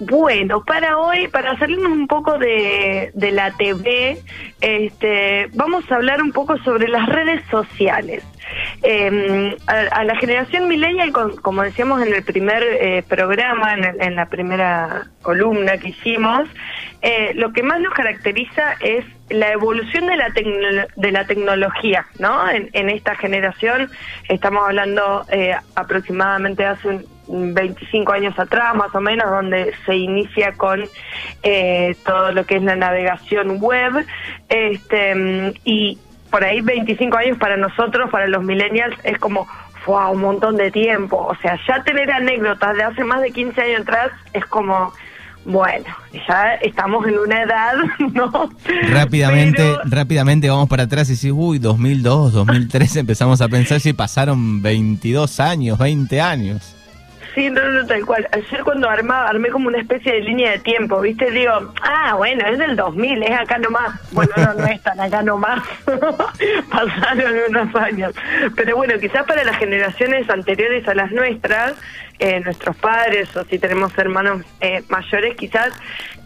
Bueno, para hoy, para salirnos un poco de, de la TV, este, vamos a hablar un poco sobre las redes sociales. Eh, a, la generación millennial, como decíamos en el primer eh, programa, en, en, la primera columna que hicimos, eh, lo que más nos caracteriza es la evolución de la, de la tecnología, ¿no? En, en, esta generación estamos hablando eh, aproximadamente hace un 25 años atrás, más o menos, donde se inicia con eh, todo lo que es la navegación web, este, y por ahí 25 años para nosotros, para los millennials, es como wow, un montón de tiempo. O sea, ya tener anécdotas de hace más de 15 años atrás es como, bueno, ya estamos en una edad, ¿no? Rápidamente, rápidamente vamos para atrás y decís, uy, 2002, 2003 empezamos a pensar si pasaron 22 años, 20 años. Sí, no, no, tal cual. Ayer cuando armaba, armé como una especie de línea de tiempo, ¿viste? Digo, ah, bueno, es del 2000, es acá nomás. Bueno, no, no es tan acá nomás. Pasaron unos años. Pero bueno, quizás para las generaciones anteriores a las nuestras, eh, nuestros padres o si tenemos hermanos eh, mayores, quizás,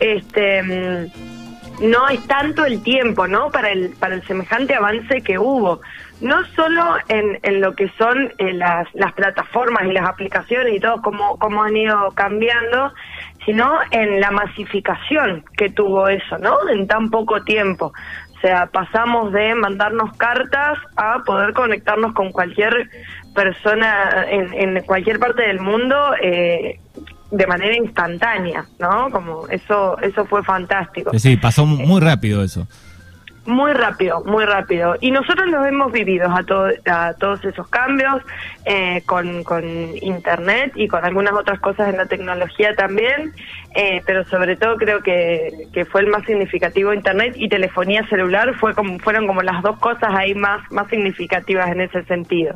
este... Mm, no es tanto el tiempo, ¿no? Para el, para el semejante avance que hubo. No solo en, en lo que son eh, las, las plataformas y las aplicaciones y todo, cómo, cómo han ido cambiando, sino en la masificación que tuvo eso, ¿no? En tan poco tiempo. O sea, pasamos de mandarnos cartas a poder conectarnos con cualquier persona en, en cualquier parte del mundo eh, de manera instantánea, ¿no? Como eso, eso fue fantástico. Sí, pasó muy rápido eso. Muy rápido, muy rápido. Y nosotros los hemos vivido a, a todos esos cambios eh, con, con Internet y con algunas otras cosas en la tecnología también, eh, pero sobre todo creo que, que fue el más significativo Internet y telefonía celular fue como, fueron como las dos cosas ahí más, más significativas en ese sentido.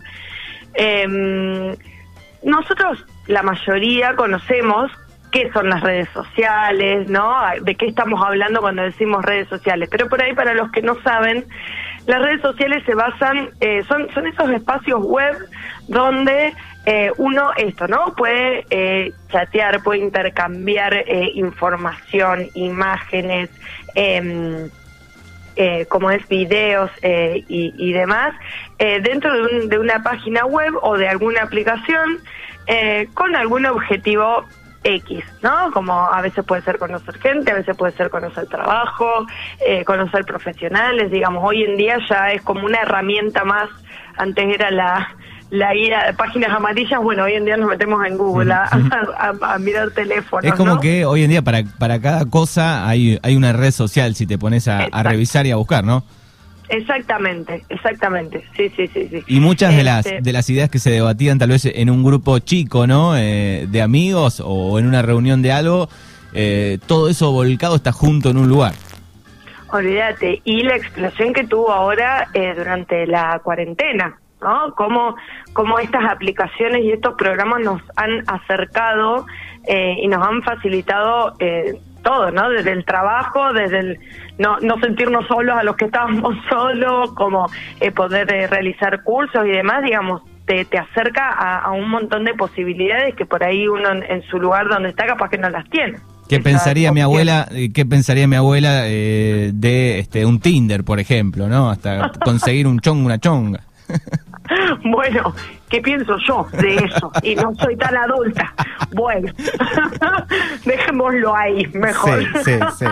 Eh, nosotros, la mayoría, conocemos qué son las redes sociales, ¿no? De qué estamos hablando cuando decimos redes sociales. Pero por ahí, para los que no saben, las redes sociales se basan, eh, son, son esos espacios web donde eh, uno, esto, ¿no? Puede eh, chatear, puede intercambiar eh, información, imágenes, eh, eh, como es videos y, demás, dentro de, de, una página web o de alguna aplicación con algún objetivo X, ¿no? Como a veces puede ser conocer gente, a veces puede ser conocer trabajo, eh, conocer profesionales, digamos, hoy en día ya es como una herramienta más, antes era la la guía de páginas amarillas, bueno, hoy en día nos metemos en Google a, a, mirar teléfonos. Es como que hoy en día para, para cada cosa hay, hay una red social si te pones a, revisar y a buscar, ¿no? Exactamente, exactamente, sí, sí, sí, sí. Y muchas de las este de las ideas que se debatían tal vez en un grupo chico, ¿no? Eh, de amigos o en una reunión de algo, eh, todo eso volcado está junto en un lugar. Olvídate, y la explosión que tuvo ahora eh, durante la cuarentena, ¿no? Cómo, cómo estas aplicaciones y estos programas nos han acercado eh, y nos han facilitado eh, todo, ¿no? Desde el trabajo, desde el no, no sentirnos solos a los que estábamos solos, como eh, poder eh, realizar cursos y demás, digamos, te, te acerca a, a, un montón de posibilidades que por ahí uno en, en su lugar donde está capaz que no las tiene. ¿Qué pensaría mi abuela, qué pensaría mi abuela eh, de este un Tinder, por ejemplo, no? Hasta conseguir un chongo, una chonga. Bueno, ¿qué pienso yo de eso? Y no soy tan adulta. Bueno, dejémoslo ahí, mejor. Sí, sí, sí.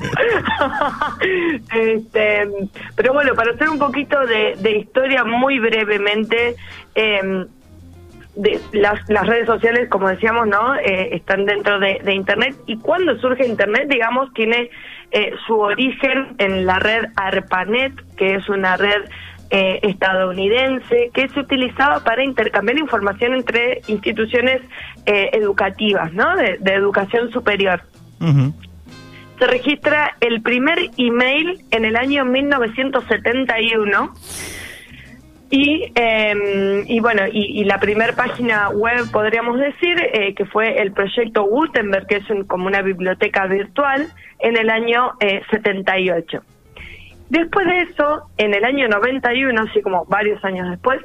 este, pero bueno, para hacer un poquito de, de historia muy brevemente, eh, de las, las redes sociales, como decíamos, ¿no? Eh, están dentro de, de, Internet. Y cuando surge Internet, digamos, tiene eh, su origen en la red ARPANET, que es una red eh, estadounidense que se utilizaba para intercambiar información entre instituciones eh, educativas, ¿no? De, de educación superior. Uh -huh. Se registra el primer email en el año 1971. Y, eh, y bueno, y, y la primera página web, podríamos decir, eh, que fue el proyecto Gutenberg, que es un, como una biblioteca virtual, en el año eh, 78. Después de eso, en el año 91, así como varios años después,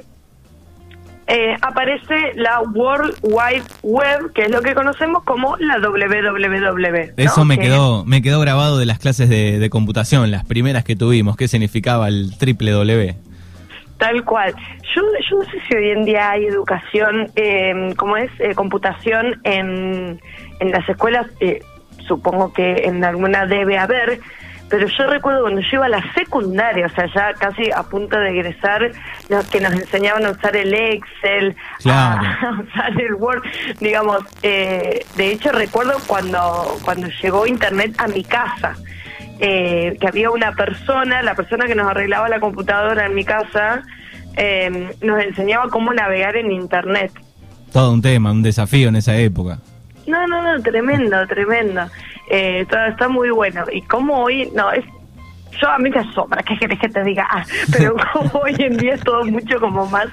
eh, aparece la World Wide Web, que es lo que conocemos como la WWW. Eso me Que- quedó, me quedó grabado de las clases de, de computación, las primeras que tuvimos. ¿Qué significaba el triple W? Tal cual. Yo, yo no sé si hoy en día hay educación, eh, como es, eh, computación en, en las escuelas, eh, supongo que en alguna debe haber, pero yo recuerdo cuando yo iba a la secundaria, o sea, ya casi a punto de egresar, que nos enseñaban a usar el Excel, Claro. a usar el Word, digamos, eh, de hecho recuerdo cuando, cuando llegó Internet a mi casa, eh, que había una persona, la persona que nos arreglaba la computadora en mi casa, eh, nos enseñaba cómo navegar en Internet. Todo un tema, un desafío en esa época. No, no, no, tremendo, tremendo. Eh, todo está muy bueno. Y como hoy, no, es yo a mí me asombra, ¿qué querés que te diga? Ah, pero como hoy en día es todo mucho como más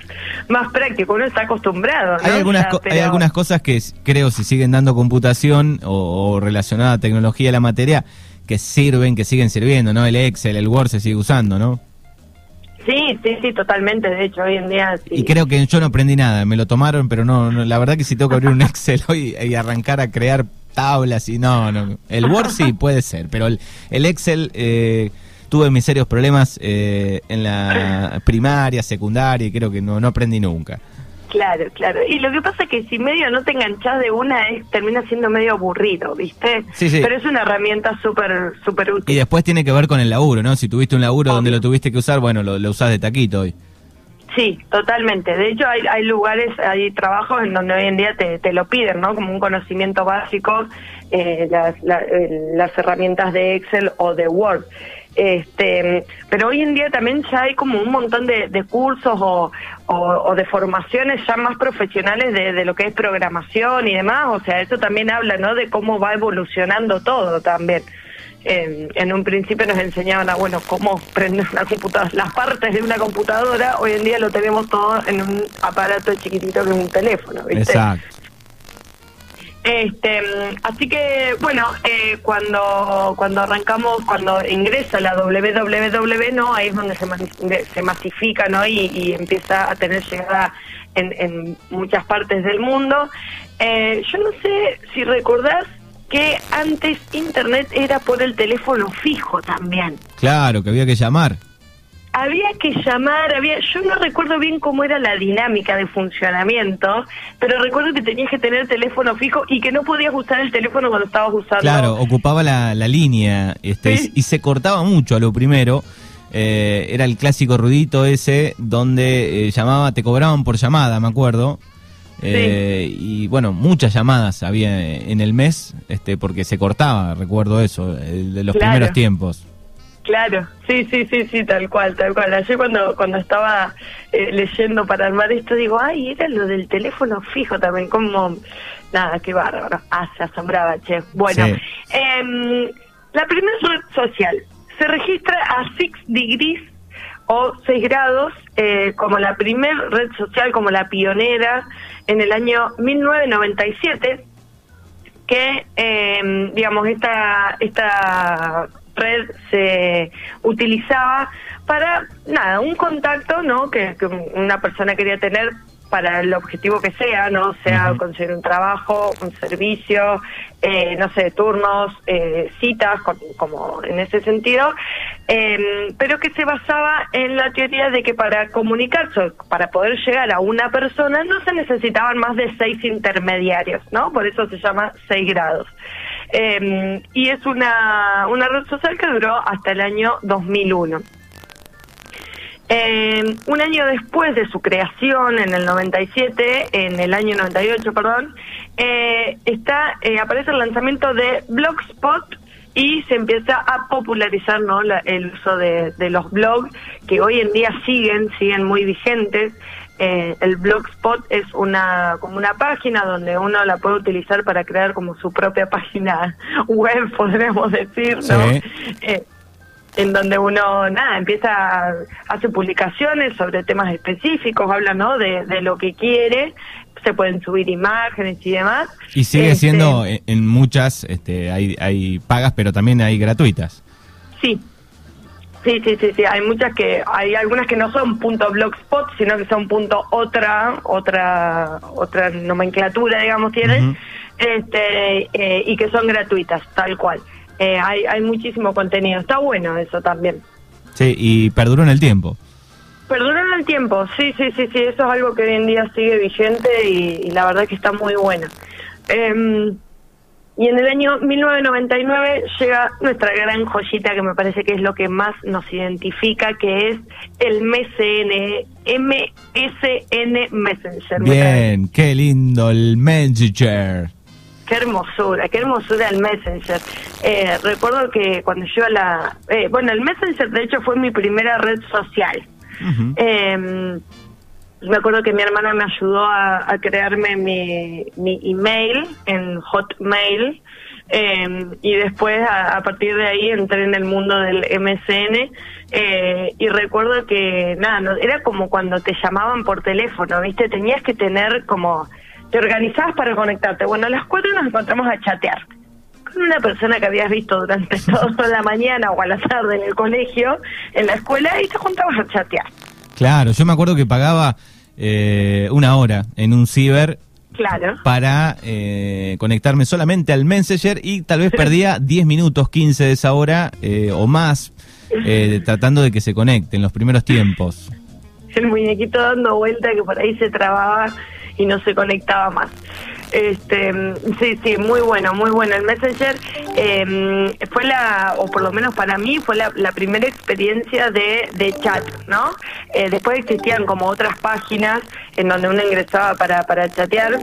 más práctico, uno está acostumbrado, ¿no? Hay algunas, hay algunas cosas que creo si siguen dando computación o, o relacionada a tecnología de la materia que sirven, que siguen sirviendo, ¿no? El Excel, el Word se sigue usando, ¿no? Sí, sí, sí, totalmente. De hecho, hoy en día sí. Y creo que yo no aprendí nada, me lo tomaron, pero no, no, la verdad que si tengo que abrir un Excel hoy y arrancar a crear tablas y no, no. El Word sí puede ser, pero el, el Excel eh, tuve mis serios problemas eh, en la primaria, secundaria y creo que no, no aprendí nunca. Claro, claro. Y lo que pasa es que si medio no te enganchás de una, es, termina siendo medio aburrido, ¿viste? Sí, sí. Pero es una herramienta súper, súper Y útil. después tiene que ver con el laburo, ¿no? Si tuviste un laburo donde lo tuviste que usar, bueno, lo, lo usás de taquito hoy. Sí, totalmente. De hecho, hay, hay lugares, hay trabajos en donde hoy en día te, te lo piden, ¿no? Como un conocimiento básico, eh, las, la- eh, las herramientas de Excel o de Word. Este, pero hoy en día también ya hay como un montón de, de cursos o, o, de formaciones ya más profesionales de, de lo que es programación y demás. O sea, eso también habla, ¿no? De cómo va evolucionando todo también. En, un principio nos enseñaban a, bueno, cómo prender una computadora, las partes de una computadora, hoy en día lo tenemos todo en un aparato chiquitito que es un teléfono, ¿viste? Exacto. Este, así que, bueno, eh, cuando cuando arrancamos, cuando ingresa la WWW, ¿no? Ahí es donde se, mani- se masifica, ¿no? Y, y empieza a tener llegada en, en muchas partes del mundo. Eh, yo no sé si recordás que antes Internet era por el teléfono fijo también. Claro, que había que llamar. Había que llamar, había, yo no recuerdo bien cómo era la dinámica de funcionamiento, pero recuerdo que tenías que tener teléfono fijo y que no podías usar el teléfono cuando estabas usando. Claro, ocupaba la, la línea este, Sí. y, y se cortaba mucho a lo primero. Eh, era el clásico ruidito ese donde eh, llamaba, te cobraban por llamada, me acuerdo. Eh, Y bueno, muchas llamadas había en el mes, este, porque se cortaba, recuerdo eso, de los Claro. primeros tiempos. Claro, sí, sí, sí, sí, tal cual, tal cual. Ayer cuando cuando estaba eh, leyendo para armar esto, digo, ay, era lo del teléfono fijo también, como, nada, qué bárbaro. Ah, se asombraba, che. Bueno, Sí. em, la primera red social se registra a Six Degrees o 6 grados eh, como la primer red social, como la pionera en el año 1997 que eh, digamos esta esta red se utilizaba para nada un contacto no que, que una persona quería tener para el objetivo que sea no sea conseguir un trabajo un servicio eh, no sé turnos eh, citas con- como en ese sentido eh, pero que se basaba en la teoría de que para comunicarse para poder llegar a una persona no se necesitaban más de seis intermediarios no por eso se llama seis grados eh, y es una, una red social que duró hasta el año 2001. Eh, un año después de su creación, en el 97, en el año 98, perdón, eh, está eh, aparece el lanzamiento de Blogspot y se empieza a popularizar ¿no? la- el uso de, de los blogs que hoy en día siguen, siguen muy vigentes. Eh, el Blogspot es una como una página donde uno la puede utilizar para crear como su propia página web, podríamos decir, ¿no? Sí. Eh, en donde uno nada empieza hace publicaciones sobre temas específicos habla no de, de lo que quiere se pueden subir imágenes y demás Y sigue Este, siendo en, en muchas, este, hay, hay pagas, pero también hay gratuitas. sí Sí, sí, sí, sí. Hay muchas que, hay algunas que no son punto blogspot, sino que son punto otra, otra, otra nomenclatura, digamos, tienen, este, eh, y que son gratuitas, tal cual. Eh, hay, hay muchísimo contenido. Está bueno eso también. Sí, y perduró en el tiempo. Perduró en el tiempo, sí, sí, sí, sí. Eso es algo que hoy en día sigue vigente y, la verdad que está muy bueno. Eh, y en el año 1999 llega nuestra gran joyita que me parece que es lo que más nos identifica, que es el MSN, MSN Messenger. Bien, qué lindo el Messenger. Qué hermosura, qué hermosura el Messenger. Eh, recuerdo que cuando yo a la... Eh, bueno, el Messenger de hecho fue mi primera red social me acuerdo que mi hermana me ayudó a, crearme mi, mi, email en Hotmail em, y después a, partir de ahí entré en el mundo del MSN eh, y recuerdo que nada, no, era como cuando te llamaban por teléfono, ¿viste? Tenías que tener como, te organizabas para conectarte. Bueno, a las cuatro nos encontramos a chatear con una persona que habías visto durante toda la mañana o a la tarde en el colegio, en la escuela y te juntabas a chatear. Claro, yo me acuerdo que pagaba eh, una hora en un ciber Claro. para eh, conectarme solamente al Messenger y tal vez perdía 10 minutos, 15 de esa hora eh, o más tratando de que se conecte en los primeros tiempos. El muñequito dando vuelta que por ahí se trababa y no se conectaba más. Este, sí, sí, muy bueno, muy bueno. El Messenger em, fue la, o por lo menos para mí, fue la, primera experiencia de, de chat, ¿no? Eh, después existían como otras páginas en donde uno ingresaba para, para chatear.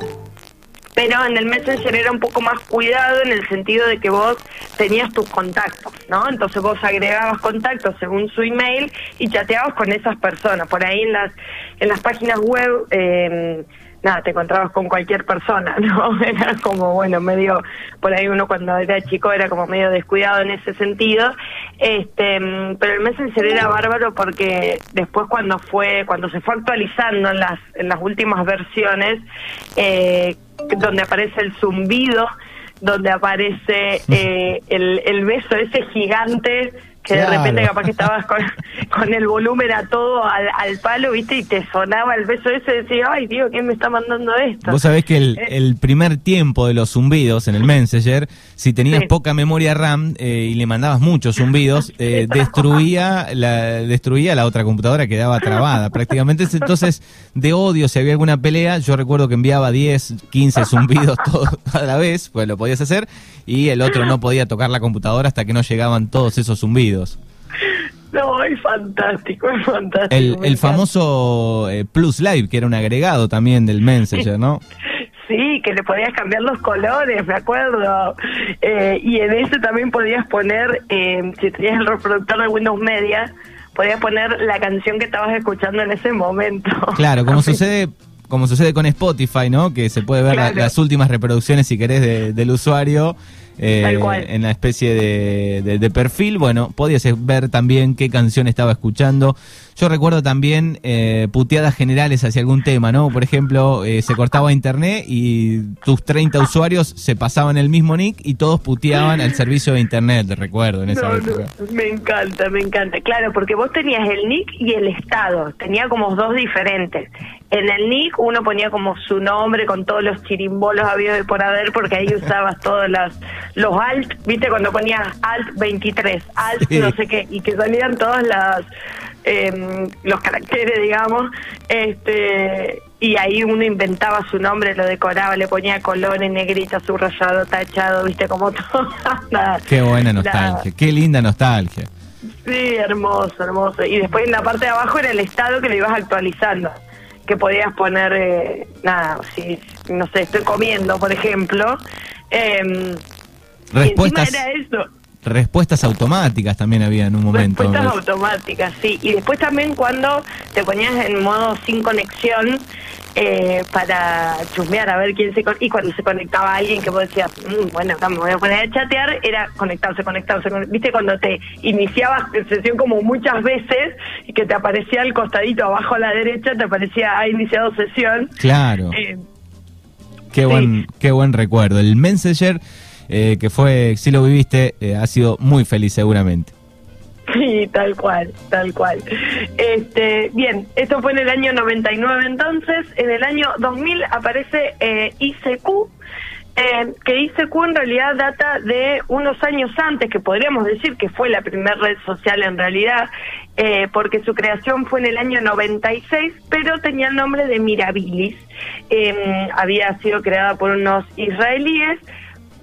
Pero en el Messenger era un poco más cuidado en el sentido de que vos tenías tus contactos, ¿no? Entonces vos agregabas contactos según su email y chateabas con esas personas. Por ahí en las, en las páginas web... Eh, nada, te encontrabas con cualquier persona, ¿no? Era como, bueno, medio, por ahí uno cuando era chico era como medio descuidado en ese sentido, este, pero el Messenger era bárbaro porque después cuando fue, cuando se fue actualizando en las, en las últimas versiones, eh, donde aparece el zumbido, donde aparece eh, el, el beso ese gigante que de repente capaz que estabas con, con el volumen a todo al, al, palo, viste, y te sonaba el beso ese y decía, ay, tío, ¿quién me está mandando esto? Vos sabés que el, eh. el primer tiempo de los zumbidos en el Messenger, si tenías poca memoria RAM eh, y le mandabas muchos zumbidos, eh, destruía, la, destruía la otra computadora, quedaba trabada prácticamente. Entonces, de odio, si había alguna pelea, yo recuerdo que enviaba 10, 15 zumbidos todos a la vez, pues lo podías hacer, y el otro no podía tocar la computadora hasta que no llegaban todos esos zumbidos. No, es fantástico, es fantástico. El, el famoso eh, Plus Live, que era un agregado también del Messenger, ¿no? Sí, que le podías cambiar los colores, me acuerdo. Eh, y en ese también podías poner, eh, si tenías el reproductor de Windows Media, podías poner la canción que estabas escuchando en ese momento. Claro, como sucede como sucede con Spotify, ¿no? Que se puede ver las últimas reproducciones, si querés, del usuario eh, en la especie de, perfil. Bueno, podías ver también qué canción estaba escuchando. Yo recuerdo también eh, puteadas generales hacia algún tema, ¿no? Por ejemplo, eh, se cortaba internet y tus 30 usuarios se pasaban el mismo nick y todos puteaban al servicio de internet, te recuerdo, en esa época. me encanta, me encanta. Claro, porque vos tenías el nick y el estado, tenía como dos diferentes. En el nick uno ponía como su nombre con todos los chirimbolos habidos de por haber, porque ahí usabas todos los, los alt, viste cuando ponías alt 23, alt no sé qué, y que salían todas las eh, los caracteres, digamos, este y ahí uno inventaba su nombre, lo decoraba, le ponía colores, negrita, subrayado, tachado, viste, como todo. qué buena nostalgia, qué linda nostalgia. Sí, hermoso, hermoso. Y después en la parte de abajo era el estado que lo ibas actualizando, que podías poner, eh, nada, si, no sé, estoy comiendo, por ejemplo. Eh, Respuestas. era eso respuestas automáticas también había en un momento. Respuestas automáticas, sí. Y después también cuando te ponías en modo sin conexión eh, para chusmear a ver quién se y cuando se conectaba alguien que vos decías, mm, bueno, me voy a poner a chatear, era conectarse, conectarse, viste cuando te iniciabas sesión como muchas veces y que te aparecía al costadito abajo a la derecha, te aparecía ha iniciado sesión. Claro. Eh, qué buen, qué buen recuerdo. El Messenger eh, que fue, si lo viviste, eh, ha sido muy feliz seguramente. Sí, tal cual, tal cual. Este, bien, esto fue en el año 99 entonces. En el año 2000 aparece eh, ICQ, eh, que ICQ en realidad data de unos años antes, que podríamos decir que fue la primera red social en realidad, eh, porque su creación fue en el año 96, pero tenía el nombre de Mirabilis. Em, había sido creada por unos israelíes,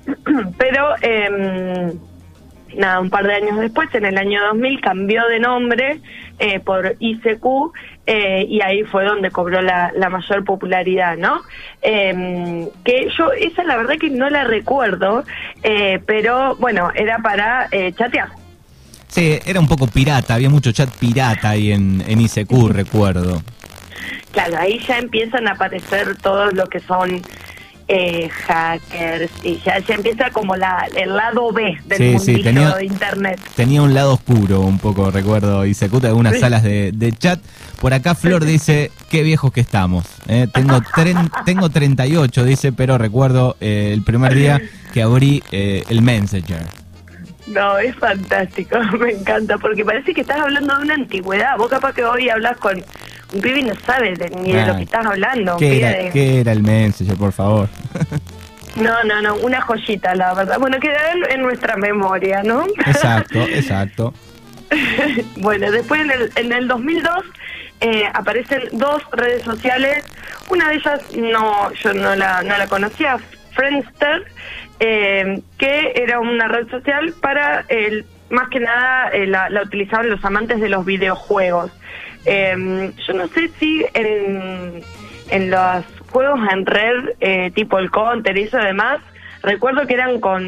pero em, nada, un par de años después, en el año 2000, cambió de nombre eh, por ICQ eh, y ahí fue donde cobró la, mayor popularidad, ¿no? Em, que yo, esa la verdad que no la recuerdo, eh, pero bueno, era para chatear. Sí, era un poco pirata, había mucho chat pirata ahí en, en ICQ, recuerdo. Claro, ahí ya empiezan a aparecer todos lo que son eh, hackers y ya, se empieza como la, el lado B del sí, tenía, de internet. Tenía un lado oscuro un poco, recuerdo, y se de algunas salas de, chat. Por acá Flor dice, qué viejos que estamos. Eh, tengo, tengo 38, dice, pero recuerdo eh, el primer día que abrí eh, el Messenger. No, es fantástico, me encanta, porque parece que estás hablando de una antigüedad. Vos capaz que hoy hablas con un pibe no sabe ni de lo que estás hablando. ¿Qué era, ¿Qué era el Messenger, por favor? No, no, no, una joyita, la verdad. Bueno, queda en, nuestra memoria, ¿no? Exacto, exacto. bueno, después en el, en el 2002 eh, aparecen dos redes sociales. Una de ellas no, yo no la, no la conocía, Friendster, eh, que era una red social para el más que nada eh, la, la, utilizaban los amantes de los videojuegos. Eh, yo no sé si en, en los juegos en red, eh, tipo el Counter y eso demás, recuerdo que eran con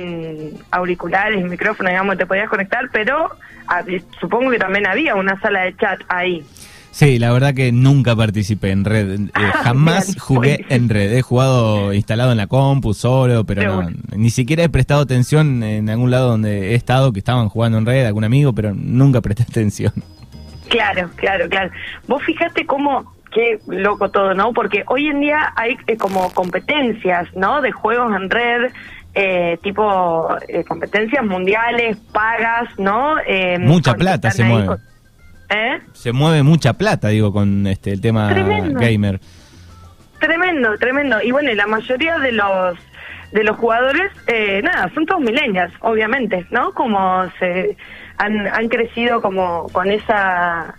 auriculares, micrófonos, digamos, te podías conectar, pero ah, supongo que también había una sala de chat ahí. Sí, la verdad que nunca participé en red, eh, jamás jugué en red, he jugado instalado en la compu solo, pero ni siquiera he prestado atención en algún lado donde he estado que estaban jugando en red, algún amigo, pero nunca presté atención. Claro, claro, claro. Vos fijate cómo, qué loco todo, ¿no? Porque hoy en día hay eh, como competencias, ¿no? De juegos en red, eh, tipo eh, competencias mundiales, pagas, ¿no? mucha plata se mueve. ¿Eh? Se mueve mucha plata, digo, con este el tema gamer. Tremendo, tremendo. Y bueno, la mayoría de los de los jugadores, nada, son todos milenias, obviamente, ¿no? Como se han, han crecido como con esa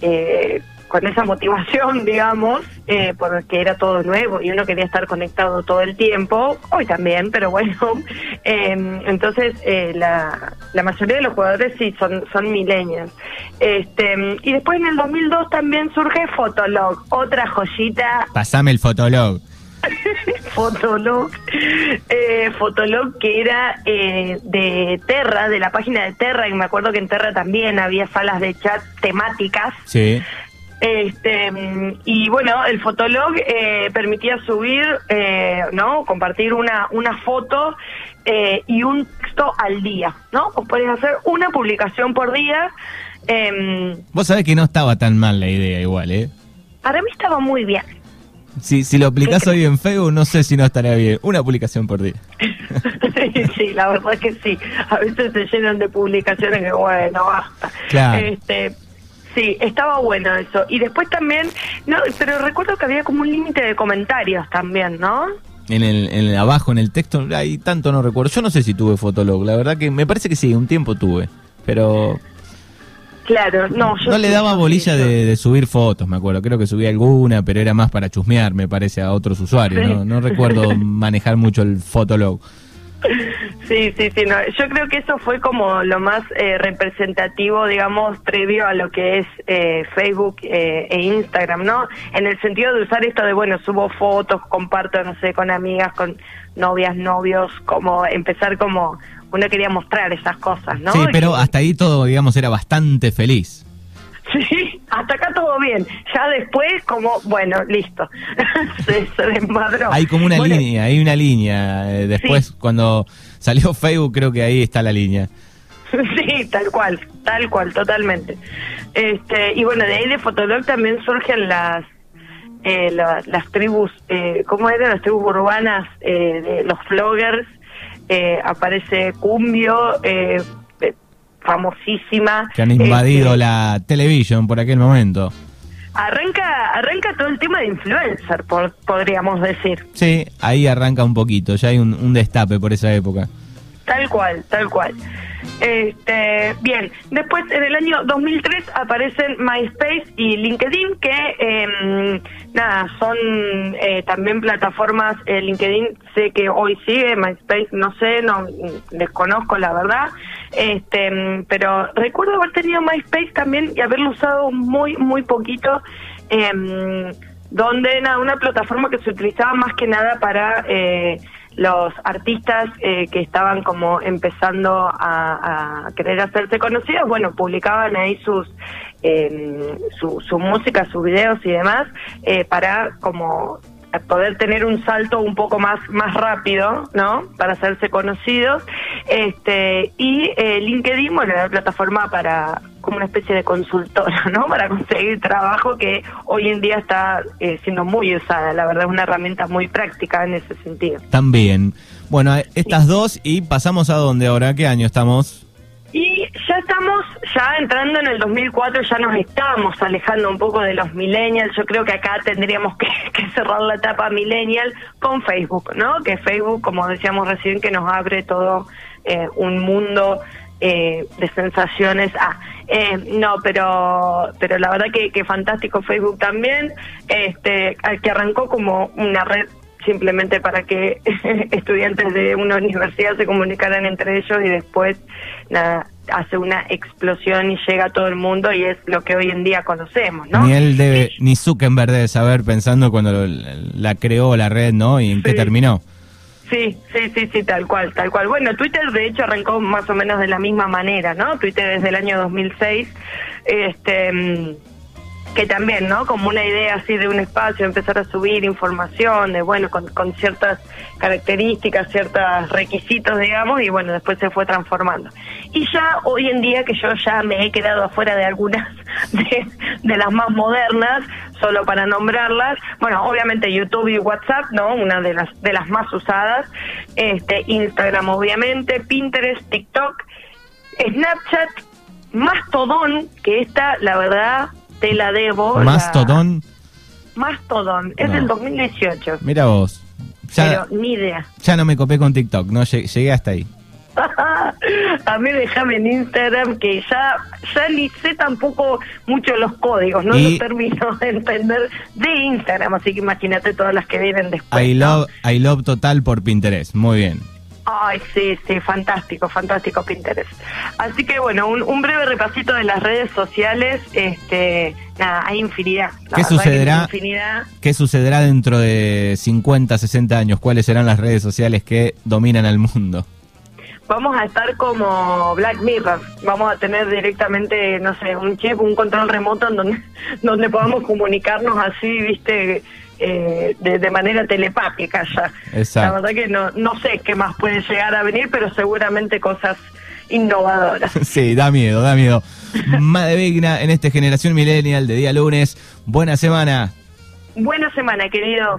eh, con esa motivación, digamos, eh, porque era todo nuevo y uno quería estar conectado todo el tiempo, hoy también, pero bueno, em, entonces eh, la, la mayoría de los jugadores sí son, son milenios. Este, y después en el 2002 también surge Fotolog, otra joyita. Pasame el Fotolog. Fotolog, eh, Fotolog que era eh, de Terra, de la página de Terra, y me acuerdo que en Terra también había salas de chat temáticas. Sí. Este, y bueno, el Fotolog eh, permitía subir, eh, ¿no? Compartir una, una foto eh, y un texto al día, ¿no? O puedes hacer una publicación por día. Em, Vos sabés que no estaba tan mal la idea igual, ¿eh? Para mí estaba muy bien. Si, si lo aplicás hoy en Facebook, no sé si no estaría bien. Una publicación por día. sí, la verdad es que sí. A veces se llenan de publicaciones que, bueno, basta. Claro. Este, sí, estaba bueno eso. Y después también, no, pero recuerdo que había como un límite de comentarios también, ¿no? En el, en el abajo, en el texto, ahí tanto no recuerdo. Yo no sé si tuve Fotolog, la verdad que me parece que sí, un tiempo tuve. Pero Claro, no, yo No le daba bolilla de, subir fotos, me acuerdo. Creo que subía alguna, pero era más para chusmear, me parece, a otros usuarios. ¿no? no recuerdo manejar mucho el Fotolog. Sí, sí, sí. No. Yo creo que eso fue como lo más eh, representativo, digamos, previo a lo que es eh, Facebook eh, e Instagram, ¿no? En el sentido de usar esto de, bueno, subo fotos, comparto, no sé, con amigas, con novias, novios, como empezar como uno quería mostrar esas cosas, ¿no? Sí, pero hasta ahí todo, digamos, era bastante feliz. Sí, hasta acá todo bien. Ya después, como, bueno, listo. se, desmadró. Hay como una línea, hay una línea. Eh, después, cuando salió Facebook, creo que ahí está la línea. Sí, tal cual, tal cual, totalmente. Este, y bueno, de ahí de Fotolog también surgen las eh, las tribus, eh, ¿cómo eran las tribus urbanas eh, de los vloggers? eh, aparece Cumbio, eh, famosísima. Que han invadido Este, la televisión por aquel momento. Arranca, arranca todo el tema de influencer, por- podríamos decir. Sí, ahí arranca un poquito, ya hay un, un destape por esa época. Tal cual, tal cual. Este, bien, después en el año 2003 aparecen MySpace y LinkedIn, que em, nada, son eh, también plataformas, eh, LinkedIn sé que hoy sigue, MySpace no sé, no desconozco la verdad, este, pero recuerdo haber tenido MySpace también y haberlo usado muy, muy poquito. em, donde nada, una plataforma que se utilizaba más que nada para eh, los artistas eh, que estaban como empezando a, querer hacerse conocidos, bueno, publicaban ahí sus eh, su, su música, sus videos y demás, eh, para como poder tener un salto un poco más más rápido, ¿no? Para hacerse conocidos. Este y eh, LinkedIn, bueno, la plataforma para como una especie de consultora, ¿no? Para conseguir trabajo que hoy en día está eh, siendo muy usada. La verdad es una herramienta muy práctica en ese sentido. También. Bueno, estas dos y pasamos a dónde ahora, ¿qué año estamos? Y ya estamos, ya entrando en el 2004, ya nos estamos alejando un poco de los millennials. Yo creo que acá tendríamos que, que cerrar la etapa millennial con Facebook, ¿no? Que Facebook, como decíamos recién, que nos abre todo eh, un mundo eh, de sensaciones. Ah, eh, no, pero pero la verdad que, que fantástico Facebook también, este, que arrancó como una red simplemente para que estudiantes de una universidad se comunicaran entre ellos y después nada, hace una explosión y llega a todo el mundo y es lo que hoy en día conocemos, ¿no? Ni él debe, ni Zuckerberg debe saber pensando cuando lo- la creó la red, ¿no? Y en qué terminó. Sí, sí, sí, sí, tal cual, tal cual. Bueno, Twitter de hecho arrancó más o menos de la misma manera, ¿no? Twitter desde el año 2006, este, que también, ¿no? Como una idea así de un espacio, empezar a subir información, de bueno, con, con ciertas características, ciertos requisitos, digamos, y bueno, después se fue transformando. Y ya hoy en día que yo ya me he quedado afuera de algunas de, las más modernas, solo para nombrarlas, bueno, obviamente YouTube y WhatsApp, ¿no? Una de las de las más usadas, este Instagram obviamente, Pinterest, TikTok, Snapchat, Mastodon, que esta la verdad te la debo. la- Mastodon, Mastodon, es No. del 2018. mira vos. Ya, Pero ni idea. ya no me copé con TikTok, no Llegué- llegué hasta ahí. a mí déjame en Instagram que ya ya ni sé tampoco mucho los códigos, no Y- los termino de entender de Instagram, así que imagínate todas las que vienen después. I ¿no? love, I love total por Pinterest, muy bien. Ay, sí, sí, fantástico, fantástico Pinterest. Así que bueno, un, un breve repasito de las redes sociales, este, nada, hay infinidad. La ¿Qué sucederá? Infinidad. ¿Qué sucederá dentro de 50, 60 años? ¿Cuáles serán las redes sociales que dominan al mundo? Vamos a estar como Black Mirror. Vamos a tener directamente, no sé, un chip, un control remoto en donde, donde podamos comunicarnos así, viste, eh, de, de manera telepática ya. Exacto. La verdad que no, no sé qué más puede llegar a venir, pero seguramente cosas innovadoras. Sí, da miedo, da miedo. Madevigna en esta generación millennial de día lunes. Buena semana. Buena semana, querido.